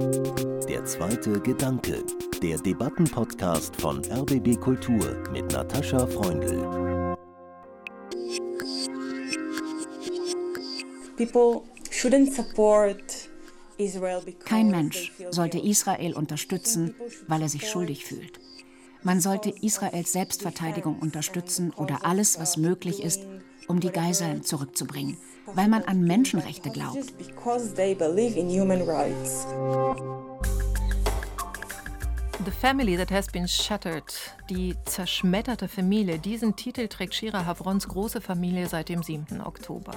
Der zweite Gedanke, der Debattenpodcast von RBB Kultur mit Natascha Freundl. Kein Mensch sollte Israel unterstützen, weil er sich schuldig fühlt. Man sollte Israels Selbstverteidigung unterstützen oder alles, was möglich ist, um die Geiseln zurückzubringen, weil man an Menschenrechte glaubt. The Family That Has Been Shattered, die zerschmetterte Familie, diesen Titel trägt Shira Havrons große Familie seit dem 7. Oktober.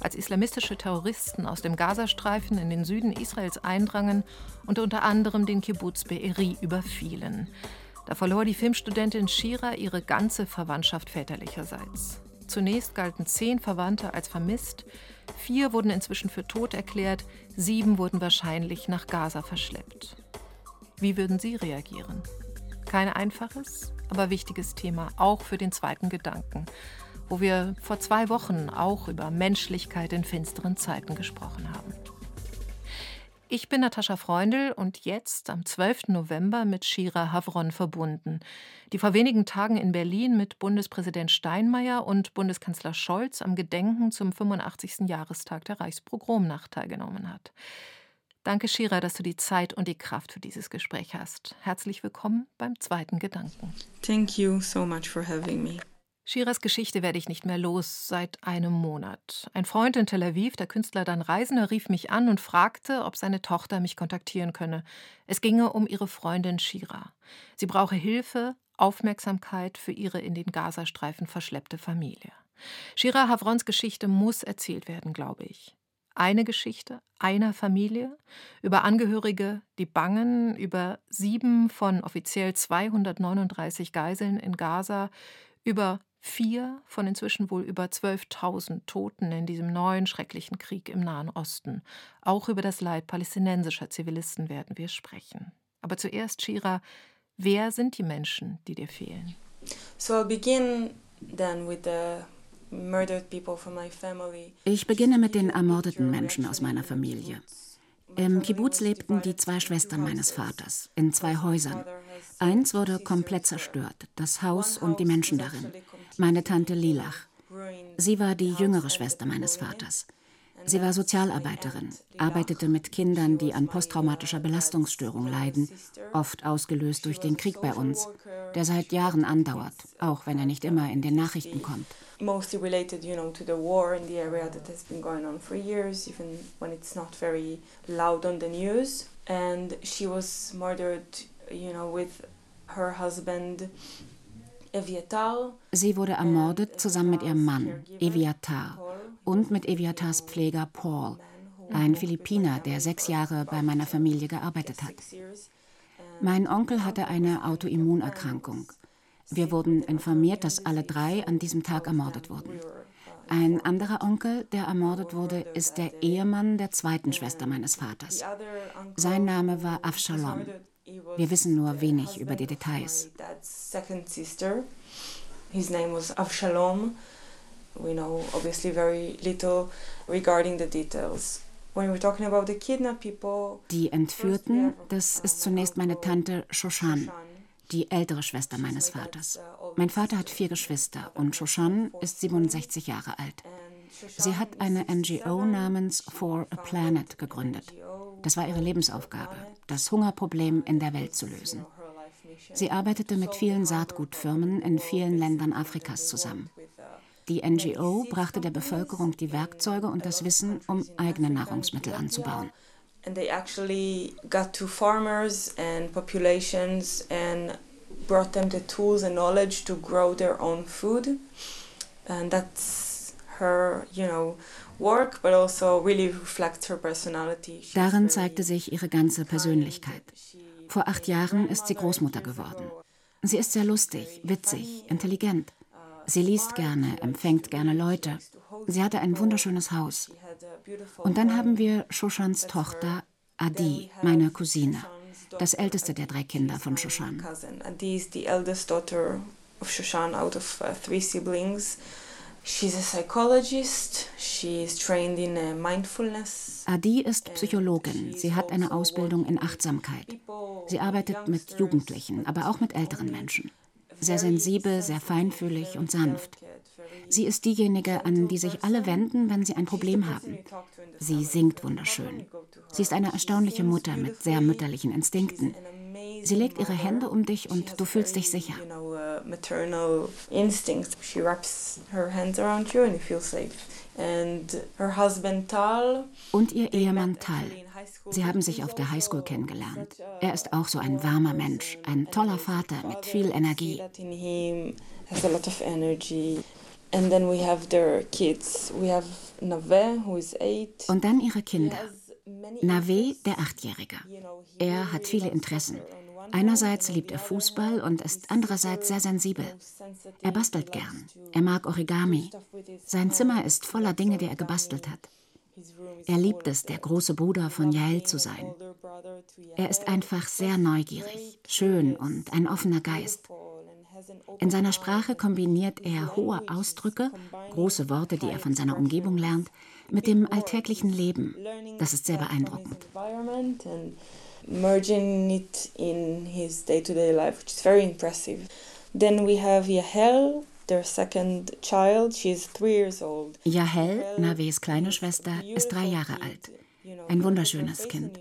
Als islamistische Terroristen aus dem Gazastreifen in den Süden Israels eindrangen und unter anderem den Kibbutz Be'eri überfielen. Da verlor die Filmstudentin Shira ihre ganze Verwandtschaft väterlicherseits. Zunächst galten zehn Verwandte als vermisst, vier wurden inzwischen für tot erklärt, sieben wurden wahrscheinlich nach Gaza verschleppt. Wie würden Sie reagieren? Kein einfaches, aber wichtiges Thema, auch für den zweiten Gedanken, wo wir vor zwei Wochen auch über Menschlichkeit in finsteren Zeiten gesprochen haben. Ich bin Natascha Freundl und jetzt am 12. November mit Shira Havron verbunden, die vor wenigen Tagen in Berlin mit Bundespräsident Steinmeier und Bundeskanzler Scholz am Gedenken zum 85. Jahrestag der Reichspogromnacht teilgenommen hat. Danke, Shira, dass du die Zeit und die Kraft für dieses Gespräch hast. Herzlich willkommen beim zweiten Gedanken. Thank you so much for having me. Shiras Geschichte werde ich nicht mehr los seit einem Monat. Ein Freund in Tel Aviv, der Künstler Dan Reisender, rief mich an und fragte, ob seine Tochter mich kontaktieren könne. Es ginge um ihre Freundin Shira. Sie brauche Hilfe, Aufmerksamkeit für ihre in den Gazastreifen verschleppte Familie. Shira Havrons Geschichte muss erzählt werden, glaube ich eine Geschichte einer Familie, über Angehörige, die bangen, über sieben von offiziell 239 Geiseln in Gaza, über vier von inzwischen wohl über 12.000 Toten in diesem neuen schrecklichen Krieg im Nahen Osten. Auch über das Leid palästinensischer Zivilisten werden wir sprechen. Aber zuerst, Shira, wer sind die Menschen, die dir fehlen? So I'll begin then with the ich beginne mit den ermordeten Menschen aus meiner Familie. Im Kibbutz lebten die zwei Schwestern meines Vaters in zwei Häusern. Eins wurde komplett zerstört, das Haus und die Menschen darin. Meine Tante Lilach. Sie war die jüngere Schwester meines Vaters. Sie war Sozialarbeiterin, arbeitete mit Kindern, die an posttraumatischer Belastungsstörung leiden, oft ausgelöst durch den Krieg bei uns, der seit Jahren andauert, auch wenn er nicht immer in den Nachrichten kommt. Mostly related, you know, to the in the area that has been going on for years, even when it's not very loud on the news. And she was murdered, you know, with her husband Sie wurde ermordet zusammen mit ihrem Mann, Eviatar, und mit Eviatars Pfleger Paul, ein Philippiner, der sechs Jahre bei meiner Familie gearbeitet hat. Mein Onkel hatte eine Autoimmunerkrankung. Wir wurden informiert, dass alle drei an diesem Tag ermordet wurden. Ein anderer Onkel, der ermordet wurde, ist der Ehemann der zweiten Schwester meines Vaters. Sein Name war Avshalom. Wir wissen nur wenig über die Details. His name was Avshalom. We know obviously very little regarding the details. Die Entführten, das ist zunächst meine Tante Shoshan, die ältere Schwester meines Vaters. Mein Vater hat vier Geschwister und Shoshan ist 67 Jahre alt. Sie hat eine NGO namens For a Planet gegründet. Das war ihre Lebensaufgabe, das Hungerproblem in der Welt zu lösen. Sie arbeitete mit vielen Saatgutfirmen in vielen Ländern Afrikas zusammen. Die NGO brachte der Bevölkerung die Werkzeuge und das Wissen, um eigene Nahrungsmittel anzubauen. And they actually got to farmers and populations and brought them the tools and knowledge to grow their own food. And that's her, you know, work, but also really reflects her personality. Darin zeigte sich ihre ganze Persönlichkeit. Vor acht Jahren ist sie Großmutter geworden. Sie ist sehr lustig, witzig, intelligent. Sie liest gerne, empfängt gerne Leute. Sie hatte ein wunderschönes Haus. Und dann haben wir Shoshans Tochter Adi, meine Cousine, das älteste der drei Kinder von Shoshan. Adi ist die älteste Tochter of Shoshan out of uh, three siblings. She's a psychologist. She's trained in uh, mindfulness. Adi ist Psychologin. Sie hat eine Ausbildung in Achtsamkeit. Sie arbeitet mit Jugendlichen, aber auch mit älteren Menschen. Sehr sensibel, sehr feinfühlig und sanft. Sie ist diejenige, an die sich alle wenden, wenn sie ein Problem haben. Sie singt wunderschön. Sie ist eine erstaunliche Mutter mit sehr mütterlichen Instinkten. Sie legt ihre Hände um dich und du fühlst dich sicher. Maternal instincts. She wraps her hands around you and you feel safe. And her husband Tal. Und ihr Ehemann Tal. Sie haben sich auf der Highschool kennengelernt. Er ist auch so ein warmer Mensch, ein toller Vater mit viel Energie. Und dann ihre Kinder. Nave, der Achtjährige. Er hat viele Interessen. Einerseits liebt er Fußball und ist andererseits sehr sensibel. Er bastelt gern. Er mag Origami. Sein Zimmer ist voller Dinge, die er gebastelt hat. Er liebt es, der große Bruder von Yael zu sein. Er ist einfach sehr neugierig, schön und ein offener Geist. In seiner Sprache kombiniert er hohe Ausdrücke, große Worte, die er von seiner Umgebung lernt, mit dem alltäglichen Leben. Das ist sehr beeindruckend. Merging it in his day-to-day life, which is very impressive. Then we have Yahel, their second child. She's three years old. Yahel, Naves kleine Schwester, ist drei Jahre alt. Ein wunderschönes Kind.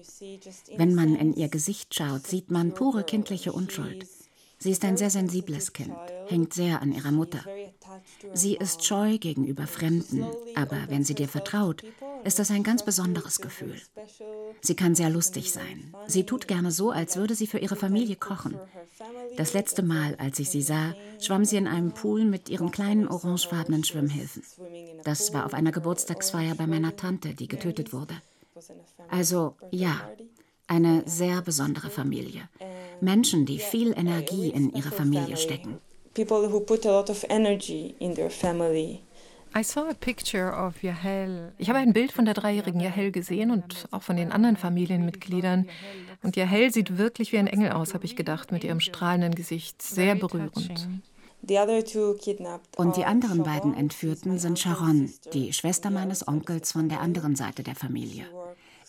Wenn man in ihr Gesicht schaut, sieht man pure kindliche Unschuld. Sie ist ein sehr sensibles Kind, hängt sehr an ihrer Mutter. Sie ist scheu gegenüber Fremden, aber wenn sie dir vertraut, ist das ein ganz besonderes Gefühl. Sie kann sehr lustig sein. Sie tut gerne so, als würde sie für ihre Familie kochen. Das letzte Mal, als ich sie sah, schwamm sie in einem Pool mit ihren kleinen orangefarbenen Schwimmhilfen. Das war auf einer Geburtstagsfeier bei meiner Tante, die getötet wurde. Also ja, eine sehr besondere Familie. Menschen, die viel Energie in ihre Familie stecken. Ich habe ein Bild von der dreijährigen Yahel gesehen und auch von den anderen Familienmitgliedern. Und Yahel sieht wirklich wie ein Engel aus, habe ich gedacht, mit ihrem strahlenden Gesicht. Sehr berührend. Und die anderen beiden Entführten sind Sharon, die Schwester meines Onkels von der anderen Seite der Familie.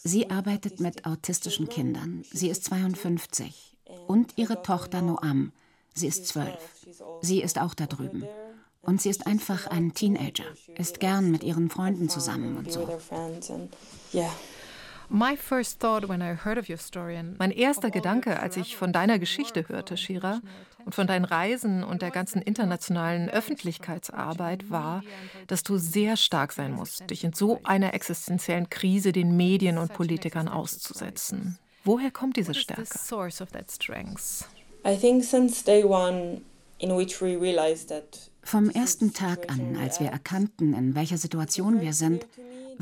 Sie arbeitet mit autistischen Kindern. Sie ist 52 und ihre Tochter Noam. Sie ist zwölf. Sie ist auch da drüben. Und sie ist einfach ein Teenager, ist gern mit ihren Freunden zusammen und so. My first thought when I heard of your story, mein erster Gedanke, als ich von deiner Geschichte hörte, Shira, und von deinen Reisen und der ganzen internationalen Öffentlichkeitsarbeit war, dass du sehr stark sein musst, dich in so einer existenziellen Krise den Medien und Politikern auszusetzen. Woher kommt diese Stärke? Vom ersten Tag an, als wir erkannten, in welcher Situation wir sind,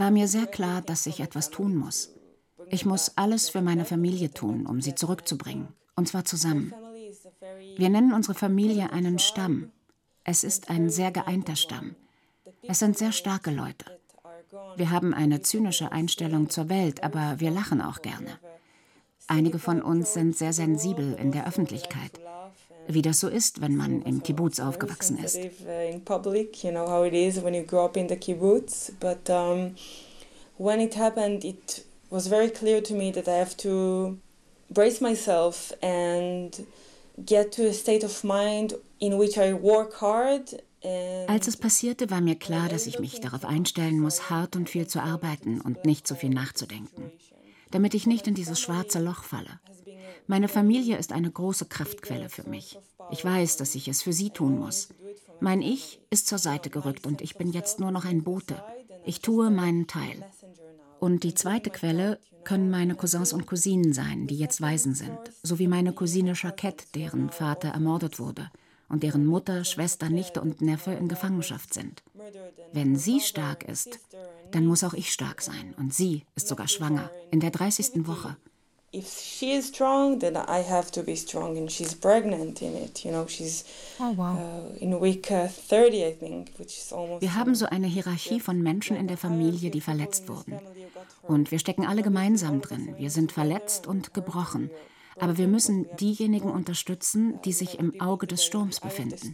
war mir sehr klar, dass ich etwas tun muss. Ich muss alles für meine Familie tun, um sie zurückzubringen, und zwar zusammen. Wir nennen unsere Familie einen Stamm. Es ist ein sehr geeinter Stamm. Es sind sehr starke Leute. Wir haben eine zynische Einstellung zur Welt, aber wir lachen auch gerne. Einige von uns sind sehr sensibel in der Öffentlichkeit, wie das so ist, wenn man im Kibbutz aufgewachsen ist. when it happened, it was very clear to me that I have to brace myself and get to a state of mind in which I work hard als es passierte, war mir klar, dass ich mich darauf einstellen muss, hart und viel zu arbeiten und nicht so viel nachzudenken damit ich nicht in dieses schwarze Loch falle. Meine Familie ist eine große Kraftquelle für mich. Ich weiß, dass ich es für sie tun muss. Mein Ich ist zur Seite gerückt und ich bin jetzt nur noch ein Bote. Ich tue meinen Teil. Und die zweite Quelle können meine Cousins und Cousinen sein, die jetzt Waisen sind, sowie meine Cousine Jacquette, deren Vater ermordet wurde und deren Mutter, Schwester, Nichte und Neffe in Gefangenschaft sind. Wenn sie stark ist, dann muss auch ich stark sein. Und sie ist sogar schwanger, in der 30. Woche. If she is strong, then I have to be strong, and she's pregnant in it. You know, she's oh, wow. uh, in week uh, 30, I think, which is almost. Wir haben so eine Hierarchie von Menschen in der Familie, die verletzt wurden. Und wir stecken alle gemeinsam drin. Wir sind verletzt und gebrochen. Aber wir müssen diejenigen unterstützen, die sich im Auge des Sturms befinden.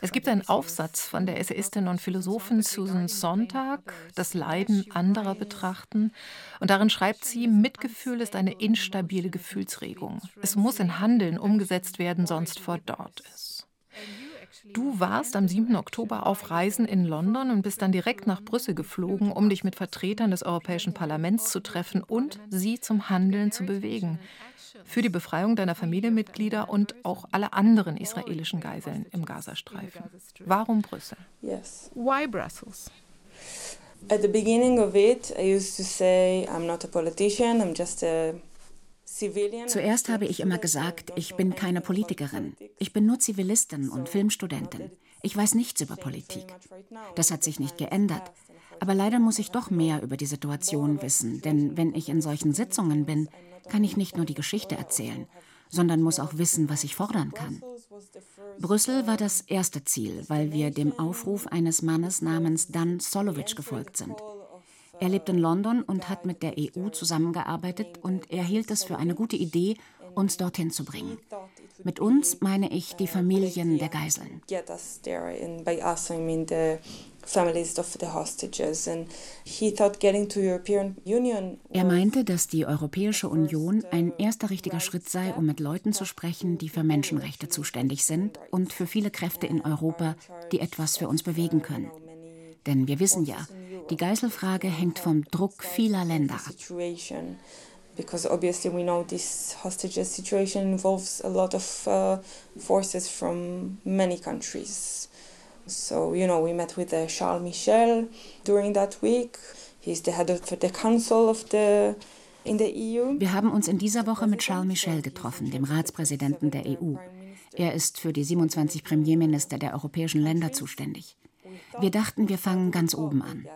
Es gibt einen Aufsatz von der Essayistin und Philosophin Susan Sontag, das Leiden anderer betrachten. Und darin schreibt sie, Mitgefühl ist eine instabile Gefühlsregung. Es muss in Handeln umgesetzt werden, sonst verdorrt es. Du warst am 7. Oktober auf Reisen in London und bist dann direkt nach Brüssel geflogen, um dich mit Vertretern des Europäischen Parlaments zu treffen und sie zum Handeln zu bewegen. Für die Befreiung deiner Familienmitglieder und auch alle anderen israelischen Geiseln im Gazastreifen. Warum Brüssel? Yes. Why Brussels? At the beginning of it, I used to say, I'm not a politician, I'm just a Zuerst habe ich immer gesagt, ich bin keine Politikerin. Ich bin nur Zivilistin und Filmstudentin. Ich weiß nichts über Politik. Das hat sich nicht geändert. Aber leider muss ich doch mehr über die Situation wissen, denn wenn ich in solchen Sitzungen bin, kann ich nicht nur die Geschichte erzählen, sondern muss auch wissen, was ich fordern kann. Brüssel war das erste Ziel, weil wir dem Aufruf eines Mannes namens Dan Solovic gefolgt sind. Er lebt in London und hat mit der EU zusammengearbeitet und er hielt es für eine gute Idee, uns dorthin zu bringen. Mit uns meine ich die Familien der Geiseln. Er meinte, dass die Europäische Union ein erster richtiger Schritt sei, um mit Leuten zu sprechen, die für Menschenrechte zuständig sind und für viele Kräfte in Europa, die etwas für uns bewegen können. Denn wir wissen ja, die Geiselfrage hängt vom Druck vieler Länder ab. Because obviously we know this hostages situation involves a lot of uh, forces from many countries. So, you know, we met with uh, Charles Michel during that week. He's the head of the council of the in the EU. Wir haben uns in dieser Woche mit Charles Michel getroffen, dem Ratspräsidenten der EU. Er ist für die 27 Premierminister der europäischen Länder zuständig. Wir dachten, wir fangen ganz oben an.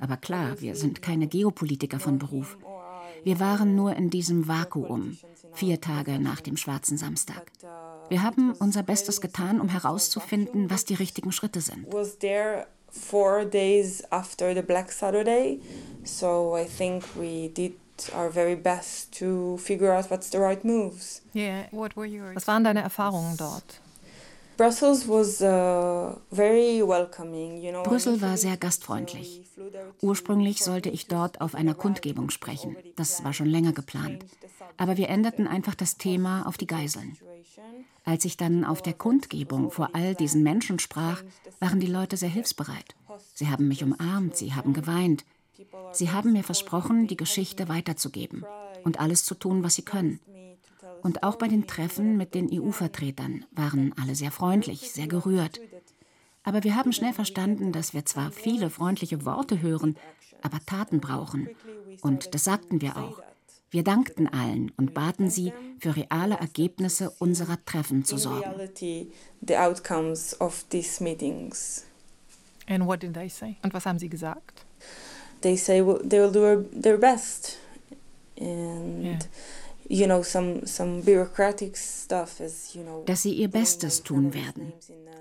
Aber klar, wir sind keine Geopolitiker von Beruf. Wir waren nur in diesem Vakuum, vier Tage nach dem Schwarzen Samstag. Wir haben unser Bestes getan, um herauszufinden, was die richtigen Schritte sind. Four days after the Black Saturday, so I think we did our very best to figure out what's the right moves. Yeah, what were yours? Was waren deine Erfahrungen dort? Brüssel war sehr gastfreundlich. Ursprünglich sollte ich dort auf einer Kundgebung sprechen. Das war schon länger geplant. Aber wir änderten einfach das Thema auf die Geiseln. Als ich dann auf der Kundgebung vor all diesen Menschen sprach, waren die Leute sehr hilfsbereit. Sie haben mich umarmt, sie haben geweint. Sie haben mir versprochen, die Geschichte weiterzugeben und alles zu tun, was sie können. Und auch bei den Treffen mit den EU-Vertretern waren alle sehr freundlich, sehr gerührt. Aber wir haben schnell verstanden, dass wir zwar viele freundliche Worte hören, aber Taten brauchen. Und das sagten wir auch. Wir dankten allen und baten sie, für reale Ergebnisse unserer Treffen zu sorgen. Und was haben sie gesagt? They say they will do their best. And yeah dass sie ihr Bestes tun werden.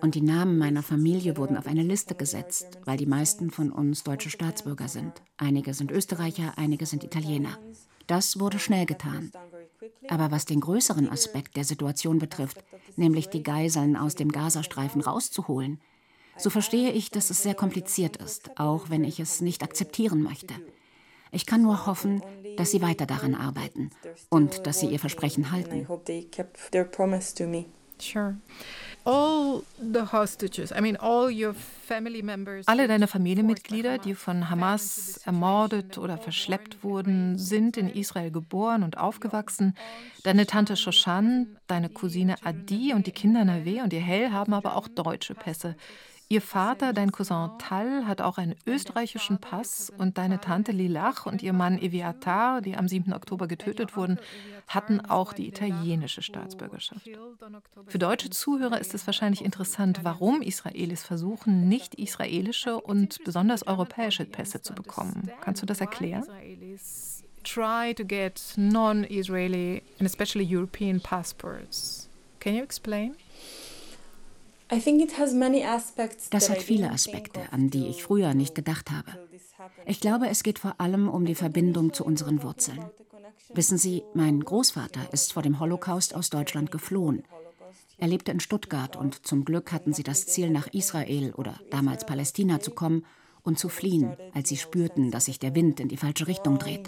Und die Namen meiner Familie wurden auf eine Liste gesetzt, weil die meisten von uns deutsche Staatsbürger sind. Einige sind Österreicher, einige sind Italiener. Das wurde schnell getan. Aber was den größeren Aspekt der Situation betrifft, nämlich die Geiseln aus dem Gazastreifen rauszuholen, so verstehe ich, dass es sehr kompliziert ist, auch wenn ich es nicht akzeptieren möchte. Ich kann nur hoffen, dass Sie weiter daran arbeiten und dass Sie Ihr Versprechen halten. Alle deine Familienmitglieder, die von Hamas ermordet oder verschleppt wurden, sind in Israel geboren und aufgewachsen. Deine Tante Shoshan, deine Cousine Adi und die Kinder Nave und ihr Hell haben aber auch deutsche Pässe. Ihr Vater, dein Cousin Tal, hat auch einen österreichischen Pass und deine Tante Lilach und ihr Mann Eviatar, die am 7. Oktober getötet wurden, hatten auch die italienische Staatsbürgerschaft. Für deutsche Zuhörer ist es wahrscheinlich interessant, warum Israelis versuchen, nicht israelische und besonders europäische Pässe zu bekommen. Kannst du das erklären? Try to get non-Israeli and especially European passports. Can you explain? Das hat viele Aspekte, an die ich früher nicht gedacht habe. Ich glaube, es geht vor allem um die Verbindung zu unseren Wurzeln. Wissen Sie, mein Großvater ist vor dem Holocaust aus Deutschland geflohen. Er lebte in Stuttgart und zum Glück hatten sie das Ziel, nach Israel oder damals Palästina zu kommen und zu fliehen, als sie spürten, dass sich der Wind in die falsche Richtung dreht.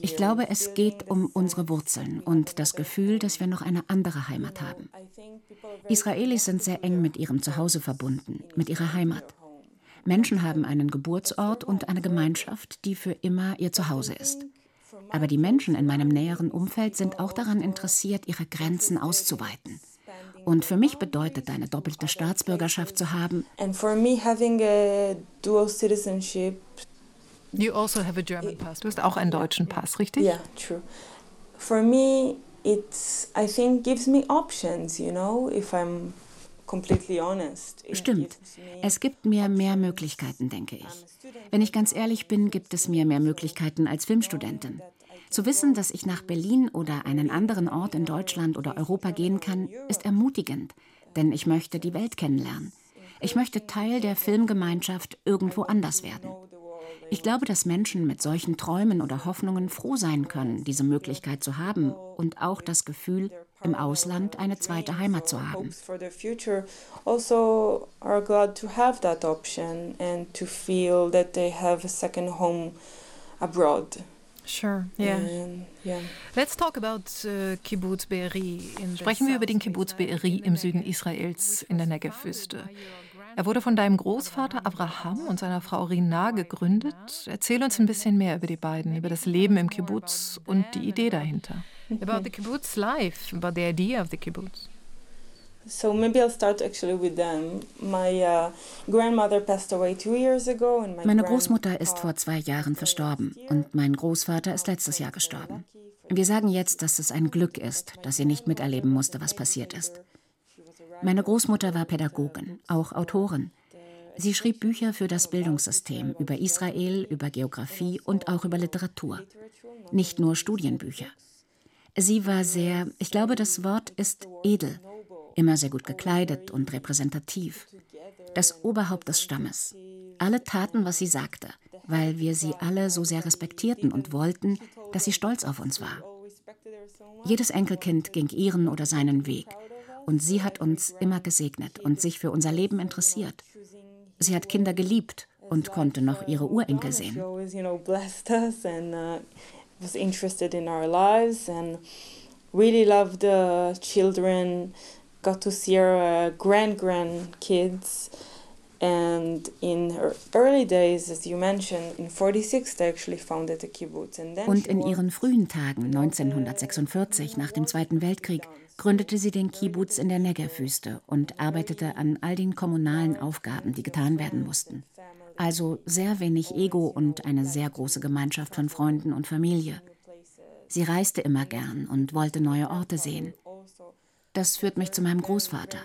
Ich glaube, es geht um unsere Wurzeln und das Gefühl, dass wir noch eine andere Heimat haben. Israelis sind sehr eng mit ihrem Zuhause verbunden, mit ihrer Heimat. Menschen haben einen Geburtsort und eine Gemeinschaft, die für immer ihr Zuhause ist. Aber die Menschen in meinem näheren Umfeld sind auch daran interessiert, ihre Grenzen auszuweiten. Und für mich bedeutet eine doppelte Staatsbürgerschaft zu haben. And for me having a dual citizenship. You also have a German pass. Du hast auch einen deutschen Pass, richtig? Yeah, true. For me, it's I think gives me options. You know, if I'm completely honest. Stimmt. Es gibt mir mehr Möglichkeiten, denke ich. Wenn ich ganz ehrlich bin, gibt es mir mehr Möglichkeiten als Filmstudentin. Zu wissen, dass ich nach Berlin oder einen anderen Ort in Deutschland oder Europa gehen kann, ist ermutigend, denn ich möchte die Welt kennenlernen. Ich möchte Teil der Filmgemeinschaft irgendwo anders werden. Ich glaube, dass Menschen mit solchen Träumen oder Hoffnungen froh sein können, diese Möglichkeit zu haben und auch das Gefühl, im Ausland eine zweite Heimat zu haben. Sure, yeah. And, yeah. Let's talk about uh, Kibbutz Be'eri. Sprechen wir über den Kibbutz Be'eri im Süden Israels in der Negev-Wüste. Er wurde von deinem Großvater Abraham und seiner Frau Rina gegründet. Erzähl uns ein bisschen mehr über die beiden, über das Leben im Kibbutz und die Idee dahinter. About the Kibbutz life, about the idea of the Kibbutz. So maybe I'll start actually with them. My uh, grandmother passed away two years ago and my Meine Großmutter ist vor zwei Jahren verstorben und mein Großvater ist letztes Jahr gestorben. Wir sagen jetzt, dass es ein Glück ist, dass sie nicht miterleben musste, was passiert ist. Meine Großmutter war Pädagogin, auch Autorin. Sie schrieb Bücher für das Bildungssystem über Israel, über Geografie und auch über Literatur. Nicht nur Studienbücher. Sie war sehr, ich glaube, das Wort ist edel, immer sehr gut gekleidet und repräsentativ. Das Oberhaupt des Stammes. Alle taten, was sie sagte, weil wir sie alle so sehr respektierten und wollten, dass sie stolz auf uns war. Jedes Enkelkind ging ihren oder seinen Weg. Und sie hat uns immer gesegnet und sich für unser Leben interessiert. Sie hat Kinder geliebt und konnte noch ihre Urenkel sehen. was interested in our lives and really loved the children got to see our uh, grand grandkids. And in her early days, as you mentioned, in 46 they actually founded a kibbutz. And then Und in ihren frühen Tagen, 1946, nach dem Zweiten Weltkrieg, gründete sie den Kibbutz in der Negev-Wüste und arbeitete an all den kommunalen Aufgaben, die getan werden mussten. Also sehr wenig Ego und eine sehr große Gemeinschaft von Freunden und Familie. Sie reiste immer gern und wollte neue Orte sehen. Das führt mich zu meinem Großvater,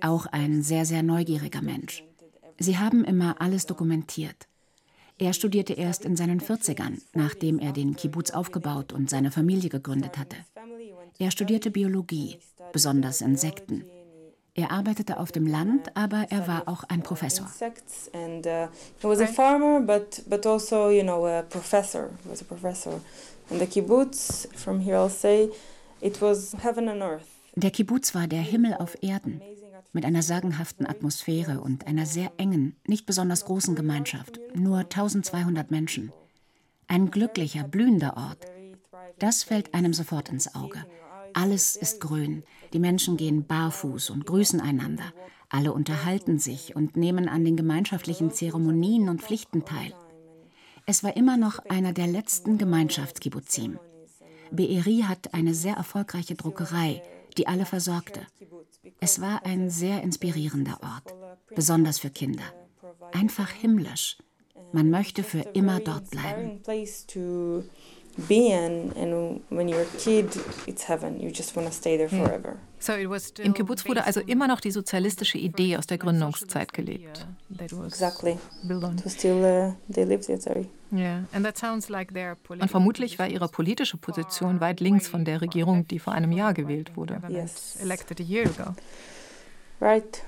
auch ein sehr, sehr neugieriger Mensch. Sie haben immer alles dokumentiert. Er studierte erst in seinen 40ern, nachdem er den Kibbutz aufgebaut und seine Familie gegründet hatte. Er studierte Biologie, besonders Insekten. Er arbeitete auf dem Land, aber er war auch ein Professor. And the kibbutz, from here I'll say, it was heaven and earth. Der Kibbutz war der Himmel auf Erden, mit einer sagenhaften Atmosphäre und einer sehr engen, nicht besonders großen Gemeinschaft, nur 1200 Menschen. Ein glücklicher, blühender Ort. Das fällt einem sofort ins Auge. Alles ist grün, die Menschen gehen barfuß und grüßen einander. Alle unterhalten sich und nehmen an den gemeinschaftlichen Zeremonien und Pflichten teil. Es war immer noch einer der letzten Gemeinschaftskibbutzim. Be'eri hat eine sehr erfolgreiche Druckerei, die alle versorgte. Es war ein sehr inspirierender Ort, besonders für Kinder. Einfach himmlisch. Man möchte für immer dort bleiben. Im Kibbutz wurde also immer noch die sozialistische Idee aus der Gründungszeit gelebt. Exactly. Und vermutlich war ihre politische Position weit links von der Regierung, die vor einem Jahr gewählt wurde. Yes. Elected a year ago. Right.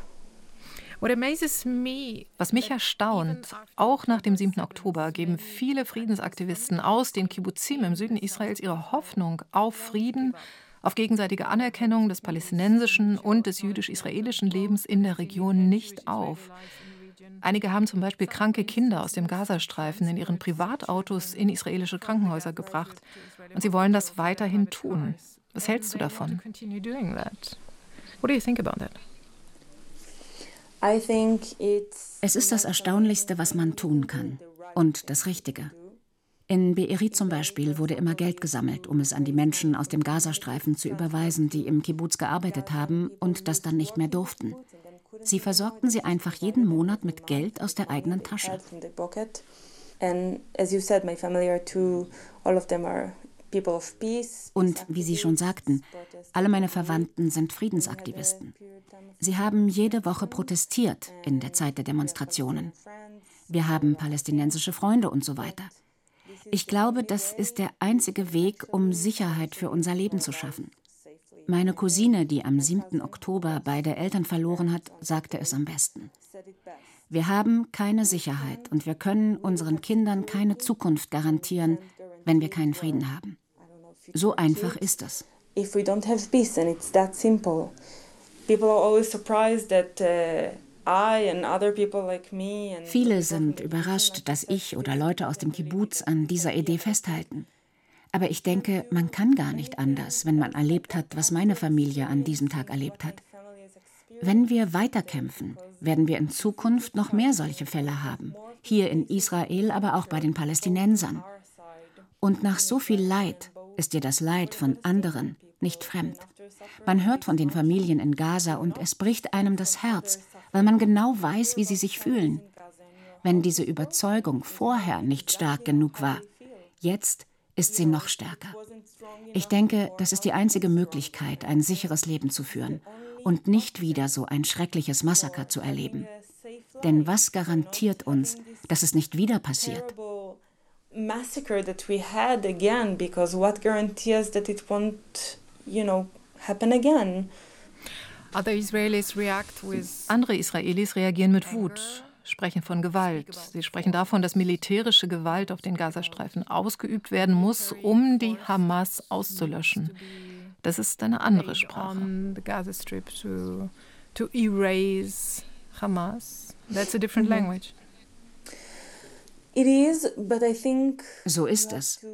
Was mich erstaunt, auch nach dem 7. Oktober geben viele Friedensaktivisten aus den Kibbuzim im Süden Israels ihre Hoffnung auf Frieden, auf gegenseitige Anerkennung des palästinensischen und des jüdisch-israelischen Lebens in der Region nicht auf. Einige haben zum Beispiel kranke Kinder aus dem Gazastreifen in ihren Privatautos in israelische Krankenhäuser gebracht. Und sie wollen das weiterhin tun. Was hältst du davon? What do you think about that? Es ist das Erstaunlichste, was man tun kann. Und das Richtige. In Be'eri zum Beispiel wurde immer Geld gesammelt, um es an die Menschen aus dem Gazastreifen zu überweisen, die im Kibbutz gearbeitet haben und das dann nicht mehr durften. Sie versorgten sie einfach jeden Monat mit Geld aus der eigenen Tasche. Und wie Sie schon sagten, alle meine Verwandten sind Friedensaktivisten. Sie haben jede Woche protestiert in der Zeit der Demonstrationen. Wir haben palästinensische Freunde und so weiter. Ich glaube, das ist der einzige Weg, um Sicherheit für unser Leben zu schaffen. Meine Cousine, die am 7. Oktober beide Eltern verloren hat, sagte es am besten. Wir haben keine Sicherheit und wir können unseren Kindern keine Zukunft garantieren, wenn wir keinen Frieden haben. So einfach ist es. If we don't have peace and it's that simple. People are always surprised that uh, Viele sind überrascht, dass ich oder Leute aus dem Kibbutz an dieser Idee festhalten. Aber ich denke, man kann gar nicht anders, wenn man erlebt hat, was meine Familie an diesem Tag erlebt hat. Wenn wir weiterkämpfen, werden wir in Zukunft noch mehr solche Fälle haben. Hier in Israel, aber auch bei den Palästinensern. Und nach so viel Leid ist dir das Leid von anderen nicht fremd. Man hört von den Familien in Gaza und es bricht einem das Herz, weil man genau weiß, wie sie sich fühlen. Wenn diese Überzeugung vorher nicht stark genug war, jetzt ist sie noch stärker. Ich denke, das ist die einzige Möglichkeit, ein sicheres Leben zu führen und nicht wieder so ein schreckliches Massaker zu erleben. Denn was garantiert uns, dass es nicht wieder passiert? massacre that we had again because what guarantees that it won't, you know, happen again? Andere Israelis reagieren mit Wut, sprechen von Gewalt. Sie sprechen davon, dass militärische Gewalt auf den Gazastreifen ausgeübt werden muss, um die Hamas auszulöschen. Das ist eine andere Sprache. To erase Hamas. That's a different mhm. language. So ist es.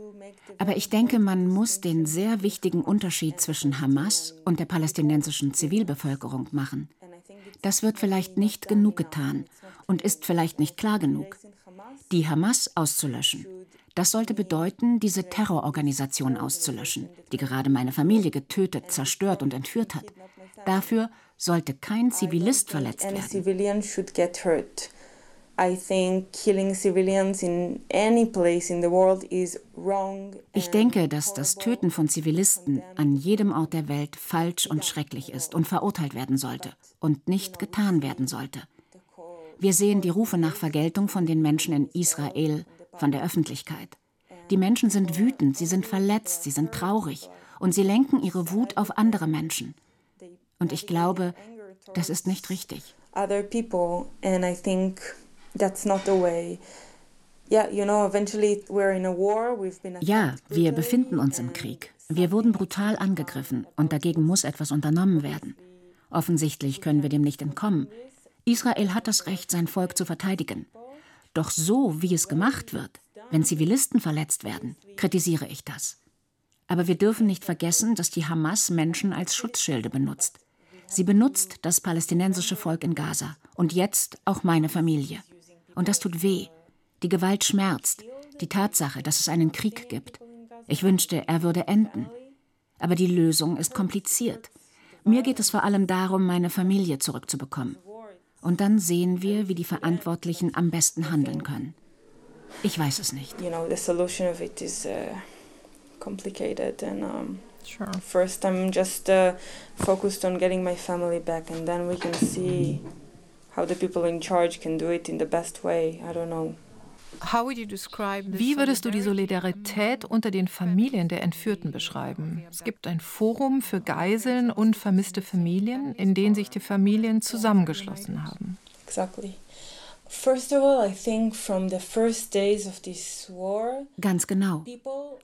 Aber ich denke, man muss den sehr wichtigen Unterschied zwischen Hamas und der palästinensischen Zivilbevölkerung machen. Das wird vielleicht nicht genug getan und ist vielleicht nicht klar genug. Die Hamas auszulöschen, das sollte bedeuten, diese Terrororganisation auszulöschen, die gerade meine Familie getötet, zerstört und entführt hat. Dafür sollte kein Zivilist verletzt werden. Ich denke, dass das Töten von Zivilisten an jedem Ort der Welt falsch und schrecklich ist und verurteilt werden sollte und nicht getan werden sollte. Wir sehen die Rufe nach Vergeltung von den Menschen in Israel, von der Öffentlichkeit. Die Menschen sind wütend, sie sind verletzt, sie sind traurig und sie lenken ihre Wut auf andere Menschen. Und ich glaube, das ist nicht richtig. Other people and I think that's not the way. Ja, wir befinden uns im Krieg. Wir wurden brutal angegriffen und dagegen muss etwas unternommen werden. Offensichtlich können wir dem nicht entkommen. Israel hat das Recht, sein Volk zu verteidigen. Doch so, wie es gemacht wird, wenn Zivilisten verletzt werden, kritisiere ich das. Aber wir dürfen nicht vergessen, dass die Hamas Menschen als Schutzschilde benutzt. Sie benutzt das palästinensische Volk in Gaza und jetzt auch meine Familie. Und das tut weh. Die Gewalt schmerzt. Die Tatsache, dass es einen Krieg gibt. Ich wünschte, er würde enden. Aber die Lösung ist kompliziert. Mir geht es vor allem darum, meine Familie zurückzubekommen. Und dann sehen wir, wie die Verantwortlichen am besten handeln können. Ich weiß es nicht. You know, the solution of it is uh, complicated and um, sure. first I'm just uh, focused on getting my family back and then we can see how the people in charge can do it in the best way. I don't know. Wie würdest du die Solidarität unter den Familien der Entführten beschreiben? Es gibt ein Forum für Geiseln und vermisste Familien, in denen sich die Familien zusammengeschlossen haben. Exactly. Ganz genau.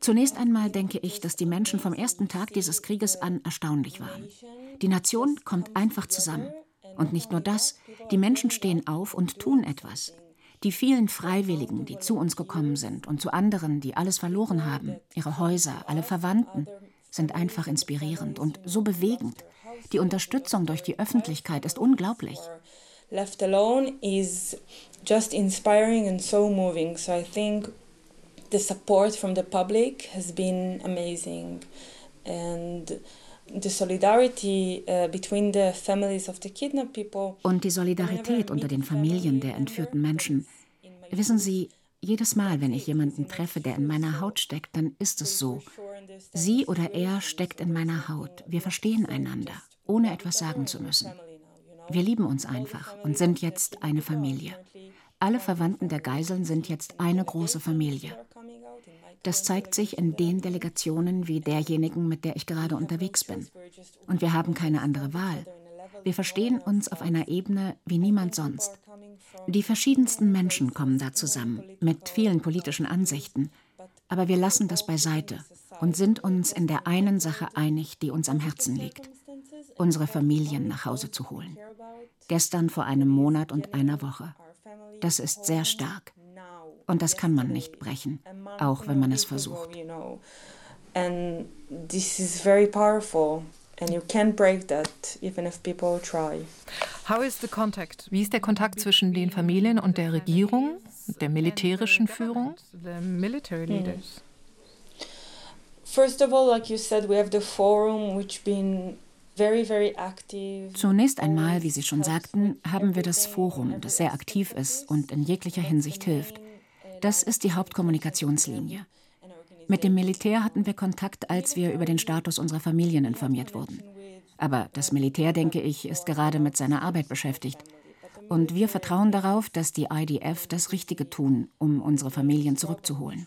Zunächst einmal denke ich, dass die Menschen vom ersten Tag dieses Krieges an erstaunlich waren. Die Nation kommt einfach zusammen. Und nicht nur das, die Menschen stehen auf und tun etwas. Die vielen Freiwilligen, die zu uns gekommen sind und zu anderen, die alles verloren haben, ihre Häuser, alle Verwandten, sind einfach inspirierend und so bewegend. Die Unterstützung durch die Öffentlichkeit ist unglaublich. Left alone is just inspiring and so moving. So I think the support from the public has been amazing. And uh. Und die Solidarität unter den Familien der entführten Menschen. Wissen Sie, jedes Mal, wenn ich jemanden treffe, der in meiner Haut steckt, dann ist es so. Sie oder er steckt in meiner Haut. Wir verstehen einander, ohne etwas sagen zu müssen. Wir lieben uns einfach und sind jetzt eine Familie. Alle Verwandten der Geiseln sind jetzt eine große Familie. Das zeigt sich in den Delegationen wie derjenigen, mit der ich gerade unterwegs bin. Und wir haben keine andere Wahl. Wir verstehen uns auf einer Ebene wie niemand sonst. Die verschiedensten Menschen kommen da zusammen, mit vielen politischen Ansichten. Aber wir lassen das beiseite und sind uns in der einen Sache einig, die uns am Herzen liegt. Unsere Familien nach Hause zu holen. Gestern vor einem Monat und einer Woche. Das ist sehr stark. Und das kann man nicht brechen, auch wenn man es versucht. And this is very powerful. And you can't break that, even if people try. How is the contact? Wie ist der Kontakt zwischen den Familien und der Regierung, der militärischen Führung? The military hmm. leaders. First of all, like you said, we have the forum, which been Zunächst einmal, wie Sie schon sagten, haben wir das Forum, das sehr aktiv ist und in jeglicher Hinsicht hilft. Das ist die Hauptkommunikationslinie. Mit dem Militär hatten wir Kontakt, als wir über den Status unserer Familien informiert wurden. Aber das Militär, denke ich, ist gerade mit seiner Arbeit beschäftigt. Und wir vertrauen darauf, dass die IDF das Richtige tun, um unsere Familien zurückzuholen.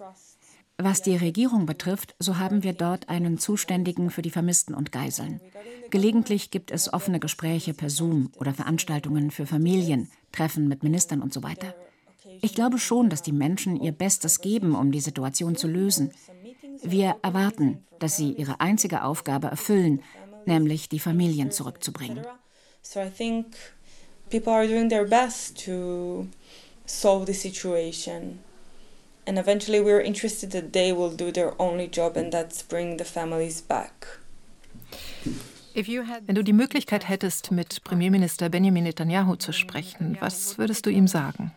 Was die Regierung betrifft, so haben wir dort einen Zuständigen für die Vermissten und Geiseln. Gelegentlich gibt es offene Gespräche per Zoom oder Veranstaltungen für Familien, Treffen mit Ministern und so weiter. Ich glaube schon, dass die Menschen ihr Bestes geben, um die Situation zu lösen. Wir erwarten, dass sie ihre einzige Aufgabe erfüllen, nämlich die Familien zurückzubringen. So I think people are doing their best to solve the situation. And eventually we're interested that they will do their only job and that's bring the families back. Wenn du die Möglichkeit hättest, mit Premierminister Benjamin Netanyahu zu sprechen, was würdest du ihm sagen?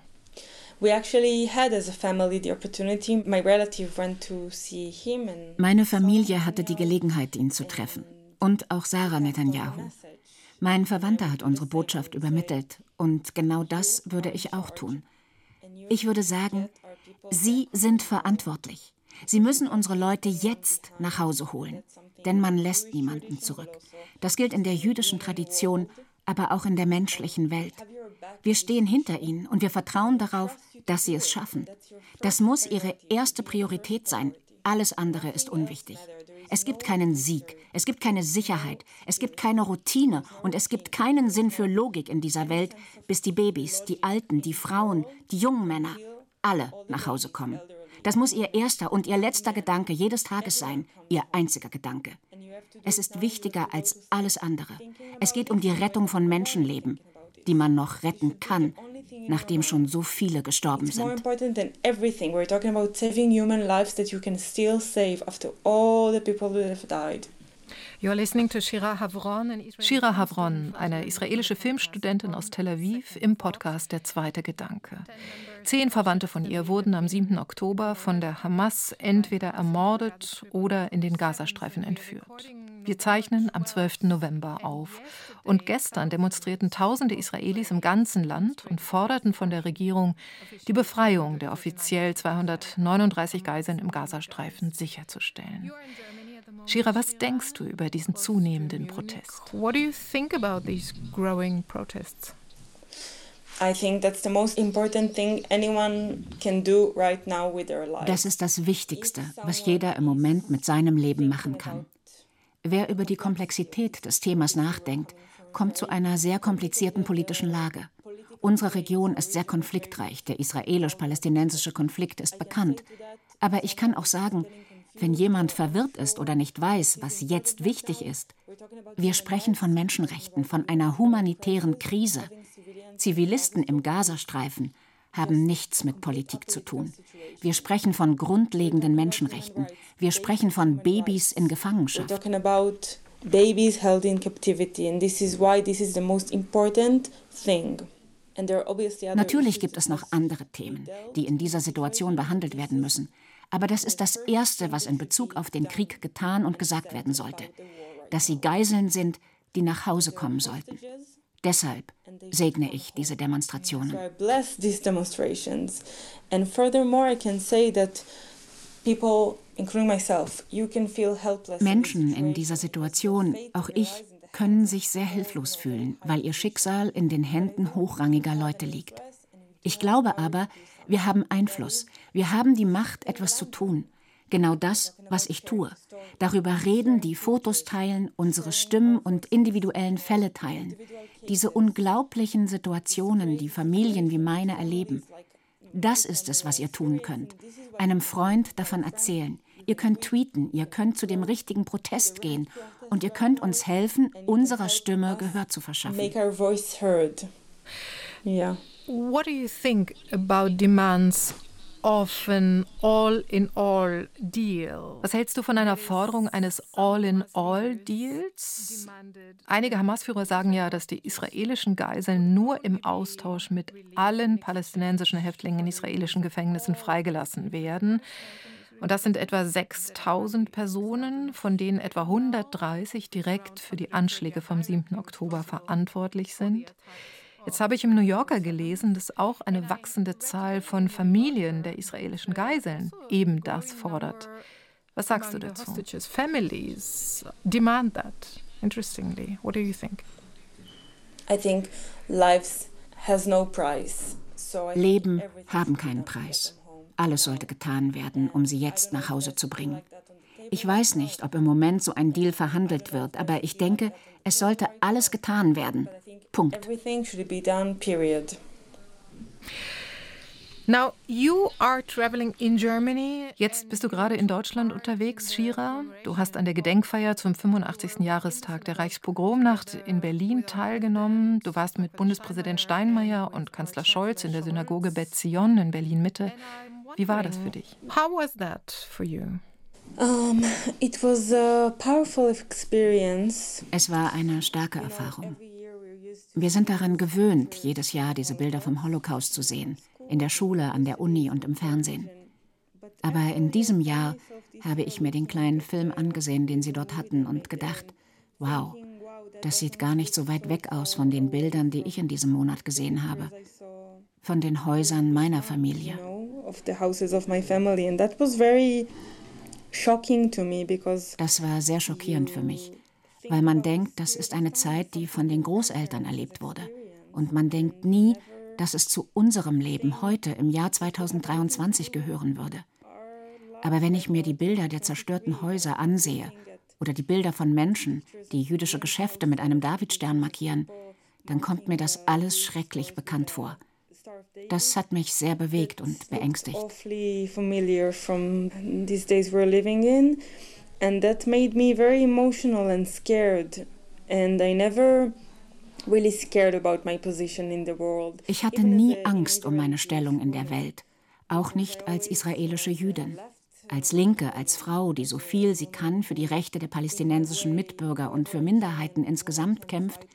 Meine Familie hatte die Gelegenheit, ihn zu treffen. Und auch Sarah Netanyahu. Mein Verwandter hat unsere Botschaft übermittelt. Und genau das würde ich auch tun. Ich würde sagen, Sie sind verantwortlich. Sie müssen unsere Leute jetzt nach Hause holen, denn man lässt niemanden zurück. Das gilt in der jüdischen Tradition, aber auch in der menschlichen Welt. Wir stehen hinter ihnen und wir vertrauen darauf, dass sie es schaffen. Das muss ihre erste Priorität sein. Alles andere ist unwichtig. Es gibt keinen Sieg, es gibt keine Sicherheit, es gibt keine Routine und es gibt keinen Sinn für Logik in dieser Welt, bis die Babys, die Alten, die Frauen, die jungen Männer, alle nach Hause kommen. Das muss Ihr erster und Ihr letzter Gedanke jedes Tages sein, Ihr einziger Gedanke. Es ist wichtiger als alles andere. Es geht um die Rettung von Menschenleben, die man noch retten kann, nachdem schon so viele gestorben sind. You're listening to Shira Havron. Shira Havron, eine israelische Filmstudentin aus Tel Aviv, im Podcast Der zweite Gedanke. Zehn Verwandte von ihr wurden am 7. Oktober von der Hamas entweder ermordet oder in den Gazastreifen entführt. Wir zeichnen am 12. November auf. Und gestern demonstrierten tausende Israelis im ganzen Land und forderten von der Regierung, die Befreiung der offiziell 239 Geiseln im Gazastreifen sicherzustellen. Shira, was denkst du über diesen zunehmenden Protest? What do you think about these growing protests? Das ist das Wichtigste, was jeder im Moment mit seinem Leben machen kann. Wer über die Komplexität des Themas nachdenkt, kommt zu einer sehr komplizierten politischen Lage. Unsere Region ist sehr konfliktreich. Der israelisch-palästinensische Konflikt ist bekannt. Aber ich kann auch sagen, wenn jemand verwirrt ist oder nicht weiß, was jetzt wichtig ist, wir sprechen von Menschenrechten, von einer humanitären Krise. Zivilisten im Gazastreifen haben nichts mit Politik zu tun. Wir sprechen von grundlegenden Menschenrechten. Wir sprechen von Babys in Gefangenschaft. Babies held in captivity and this is why this is the most important thing. Natürlich gibt es noch andere Themen, die in dieser Situation behandelt werden müssen. Aber das ist das Erste, was in Bezug auf den Krieg getan und gesagt werden sollte. Dass sie Geiseln sind, die nach Hause kommen sollten. Deshalb segne ich diese Demonstrationen. Menschen in dieser Situation, auch ich, können sich sehr hilflos fühlen, weil ihr Schicksal in den Händen hochrangiger Leute liegt. Ich glaube aber, wir haben Einfluss, wir haben die Macht, etwas zu tun. Genau das, was ich tue. Darüber reden, die Fotos teilen, unsere Stimmen und individuellen Fälle teilen. Diese unglaublichen Situationen, die Familien wie meine erleben. Das ist es, was ihr tun könnt. Einem Freund davon erzählen. Ihr könnt tweeten, ihr könnt zu dem richtigen Protest gehen und ihr könnt uns helfen, unserer Stimme Gehör zu verschaffen. Make our voice heard. Yeah. What do you think about demands of an all-in-all deal. Was hältst du von einer Forderung eines All-in-all-Deals? Einige Hamas-Führer sagen ja, dass die israelischen Geiseln nur im Austausch mit allen palästinensischen Häftlingen in israelischen Gefängnissen freigelassen werden. Und das sind etwa 6000 Personen, von denen etwa 130 direkt für die Anschläge vom 7. Oktober verantwortlich sind. Jetzt habe ich im New Yorker gelesen, dass auch eine wachsende Zahl von Familien der israelischen Geiseln eben das fordert. Was sagst du dazu? Families demand that. Interestingly, what do you think? I think lives has no price. Leben haben keinen Preis. Alles sollte getan werden, um sie jetzt nach Hause zu bringen. Ich weiß nicht, ob im Moment so ein Deal verhandelt wird, aber ich denke, es sollte alles getan werden. Punkt. Now you are traveling in Germany. Jetzt bist du gerade in Deutschland unterwegs, Shira. Du hast an der Gedenkfeier zum 85. Jahrestag der Reichspogromnacht in Berlin teilgenommen. Du warst mit Bundespräsident Steinmeier und Kanzler Scholz in der Synagoge Bet Zion in Berlin Mitte. Wie war das für dich? How was that for you? Um, it was a powerful experience. Es war eine starke Erfahrung. Wir sind daran gewöhnt, jedes Jahr diese Bilder vom Holocaust zu sehen, in der Schule, an der Uni und im Fernsehen. Aber in diesem Jahr habe ich mir den kleinen Film angesehen, den sie dort hatten, und gedacht, wow, das sieht gar nicht so weit weg aus von den Bildern, die ich in diesem Monat gesehen habe, von den Häusern meiner Familie. Das war sehr schockierend für mich, weil man denkt, das ist eine Zeit, die von den Großeltern erlebt wurde. Und man denkt nie, dass es zu unserem Leben heute im Jahr 2023 gehören würde. Aber wenn ich mir die Bilder der zerstörten Häuser ansehe oder die Bilder von Menschen, die jüdische Geschäfte mit einem Davidstern markieren, dann kommt mir das alles schrecklich bekannt vor. Das hat mich sehr bewegt und beängstigt. And that made me very emotional and scared. And I never ich hatte nie Angst um meine Stellung in der Welt, auch nicht als israelische Jüdin. Als Linke, als Frau, die so viel sie kann für die Rechte der palästinensischen Mitbürger und für Minderheiten insgesamt kämpft,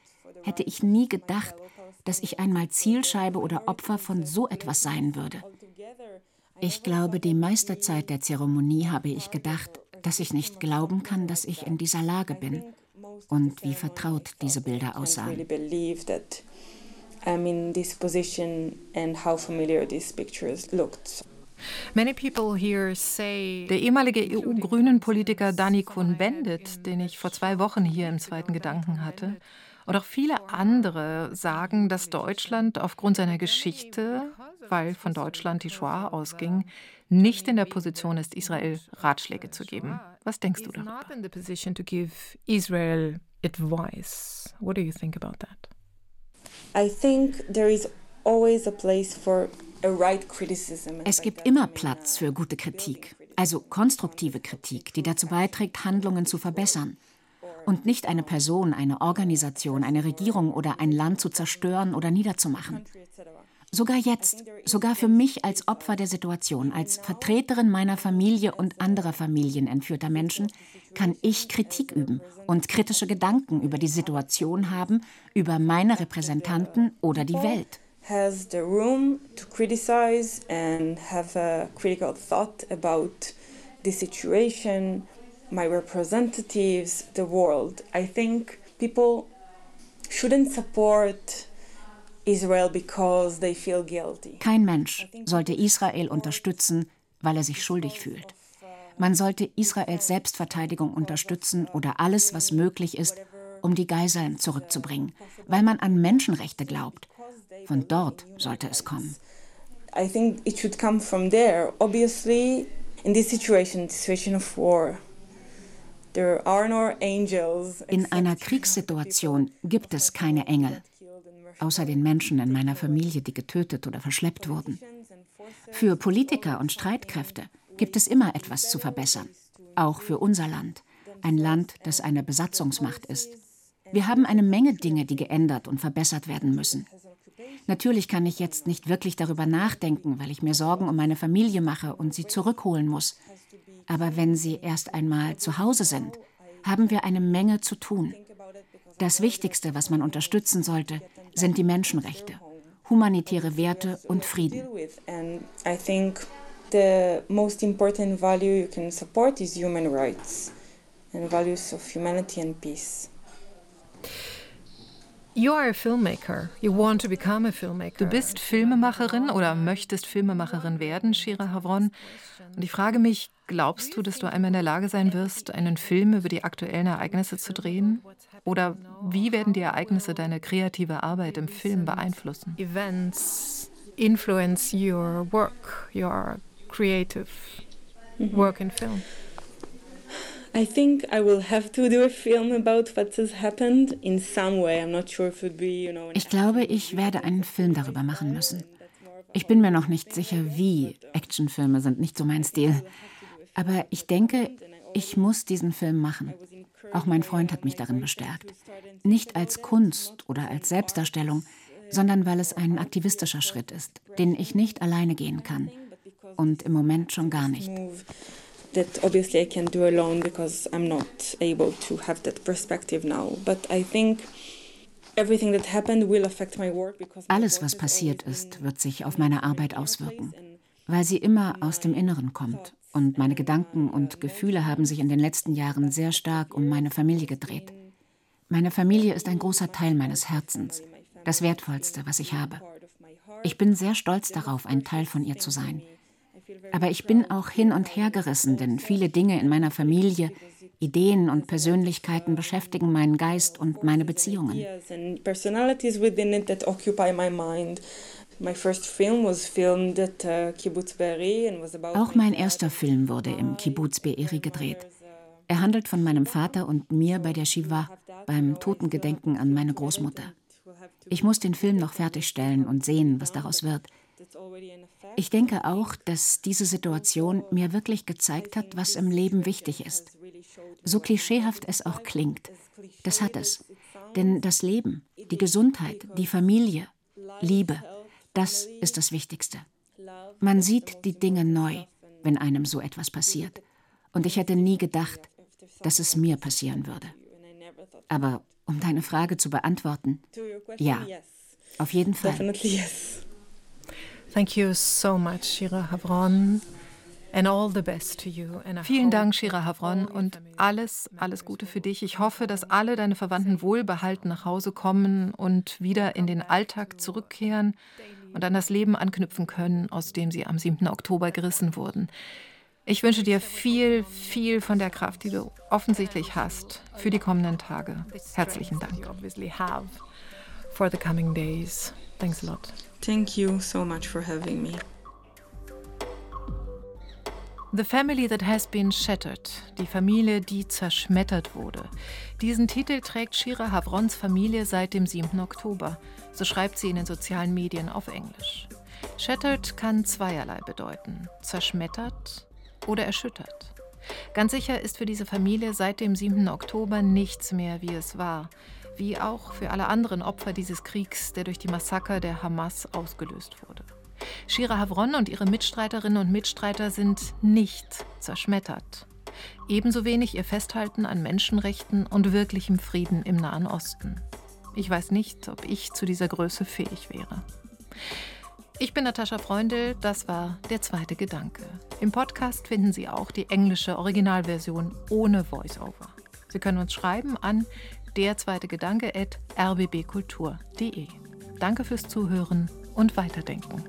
hätte ich nie gedacht, dass ich einmal Zielscheibe oder Opfer von so etwas sein würde. Ich glaube, die meiste Zeit der Zeremonie habe ich gedacht, dass ich nicht glauben kann, dass ich in dieser Lage bin und wie vertraut diese Bilder aussahen. Der ehemalige EU-Grünen-Politiker Danny Cohn-Bendit, den ich vor zwei Wochen hier im zweiten Gedanken hatte, und auch viele andere sagen, dass Deutschland aufgrund seiner Geschichte, weil von Deutschland die Shoah ausging, nicht in der Position ist, Israel Ratschläge zu geben. Was denkst du darüber? Israel advice. What do you think about that? I think there is always a place for es gibt immer Platz für gute Kritik, also konstruktive Kritik, die dazu beiträgt, Handlungen zu verbessern. Und nicht eine Person, eine Organisation, eine Regierung oder ein Land zu zerstören oder niederzumachen. Sogar jetzt, sogar für mich als Opfer der Situation, als Vertreterin meiner Familie und anderer Familien entführter Menschen, kann ich Kritik üben und kritische Gedanken über die Situation haben, über meine Repräsentanten oder die Welt. has the room to criticize and have a critical thought about the situation, my representatives, the world. I think people shouldn't support Israel because they feel guilty. Kein Mensch sollte Israel unterstützen, weil er sich schuldig fühlt. Man sollte Israels Selbstverteidigung unterstützen oder alles, was möglich ist, um die Geiseln zurückzubringen, weil man an Menschenrechte glaubt. Von dort sollte es kommen. I think it should come from there. Obviously, in this situation, situation of war, there are no angels. In einer Kriegssituation gibt es keine Engel, außer den Menschen in meiner Familie, die getötet oder verschleppt wurden. Für Politiker und Streitkräfte gibt es immer etwas zu verbessern, auch für unser Land, ein Land, das eine Besatzungsmacht ist. Wir haben eine Menge Dinge, die geändert und verbessert werden müssen. Natürlich kann ich jetzt nicht wirklich darüber nachdenken, weil ich mir Sorgen um meine Familie mache und sie zurückholen muss. Aber wenn sie erst einmal zu Hause sind, haben wir eine Menge zu tun. Das Wichtigste, was man unterstützen sollte, sind die Menschenrechte, humanitäre Werte und Frieden. The most important value you can support is human rights and values of humanity and peace. Du bist Filmemacherin oder möchtest Filmemacherin werden, Shira Havron. Und ich frage mich, glaubst du, dass du einmal in der Lage sein wirst, einen Film über die aktuellen Ereignisse zu drehen? Oder wie werden die Ereignisse deine kreative Arbeit im Film beeinflussen? Events influence your work, your creative work in film. I think I will have to do a film about what has happened in some way. I'm not sure if it be, you know. Ich glaube, ich werde einen Film darüber machen müssen. Ich bin mir noch nicht sicher, wie. Actionfilme sind nicht so mein Stil. Aber ich denke, ich muss diesen Film machen. Auch mein Freund hat mich darin bestärkt. Nicht als Kunst oder als Selbstdarstellung, sondern weil es ein aktivistischer Schritt ist, den ich nicht alleine gehen kann. Und im Moment schon gar nicht that obviously I can do alone because I'm not able to have that perspective now. But I think everything that happened will affect my work because alles was passiert ist, wird sich auf meine Arbeit auswirken, weil sie immer aus dem Inneren kommt. Und meine Gedanken und Gefühle haben sich in den letzten Jahren sehr stark um meine Familie gedreht. Meine Familie ist ein großer Teil meines Herzens, das Wertvollste, was ich habe. Ich bin sehr stolz darauf, ein Teil von ihr zu sein. Aber ich bin auch hin und her gerissen, denn viele Dinge in meiner Familie, Ideen und Persönlichkeiten beschäftigen meinen Geist und meine Beziehungen. Auch mein erster Film wurde im Kibbutz Be'eri gedreht. Er handelt von meinem Vater und mir bei der Shiva, beim Totengedenken an meine Großmutter. Ich muss den Film noch fertigstellen und sehen, was daraus wird. Ich denke auch, dass diese Situation mir wirklich gezeigt hat, was im Leben wichtig ist. So klischeehaft es auch klingt, das hat es. Denn das Leben, die Gesundheit, die Familie, Liebe, das ist das Wichtigste. Man sieht die Dinge neu, wenn einem so etwas passiert. Und ich hätte nie gedacht, dass es mir passieren würde. Aber um deine Frage zu beantworten, ja, auf jeden Fall. Definitely yes. Thank you so much, Shira Havron. And all the best to you. Vielen Dank, Shira Havron, und alles, alles Gute für dich. Ich hoffe, dass alle deine Verwandten wohlbehalten nach Hause kommen und wieder in den Alltag zurückkehren und an das Leben anknüpfen können, aus dem sie am 7. Oktober gerissen wurden. Ich wünsche dir viel, viel von der Kraft, die du offensichtlich hast, für die kommenden Tage. Herzlichen Dank. For the coming days. Thanks a lot. Thank you so much for having me. The Family That Has Been Shattered, die Familie, die zerschmettert wurde. Diesen Titel trägt Shira Havrons Familie seit dem 7. Oktober. So schreibt sie in den sozialen Medien auf Englisch. Shattered kann zweierlei bedeuten: zerschmettert oder erschüttert. Ganz sicher ist für diese Familie seit dem 7. Oktober nichts mehr, wie es war, wie auch für alle anderen Opfer dieses Kriegs, der durch die Massaker der Hamas ausgelöst wurde. Shira Havron und ihre Mitstreiterinnen und Mitstreiter sind nicht zerschmettert. Ebenso wenig ihr Festhalten an Menschenrechten und wirklichem Frieden im Nahen Osten. Ich weiß nicht, ob ich zu dieser Größe fähig wäre. Ich bin Natascha Freundl, das war der zweite Gedanke. Im Podcast finden Sie auch die englische Originalversion ohne Voiceover. Sie können uns schreiben an der zweite Gedanke at rbbkultur.de. Danke fürs Zuhören und weiterdenken.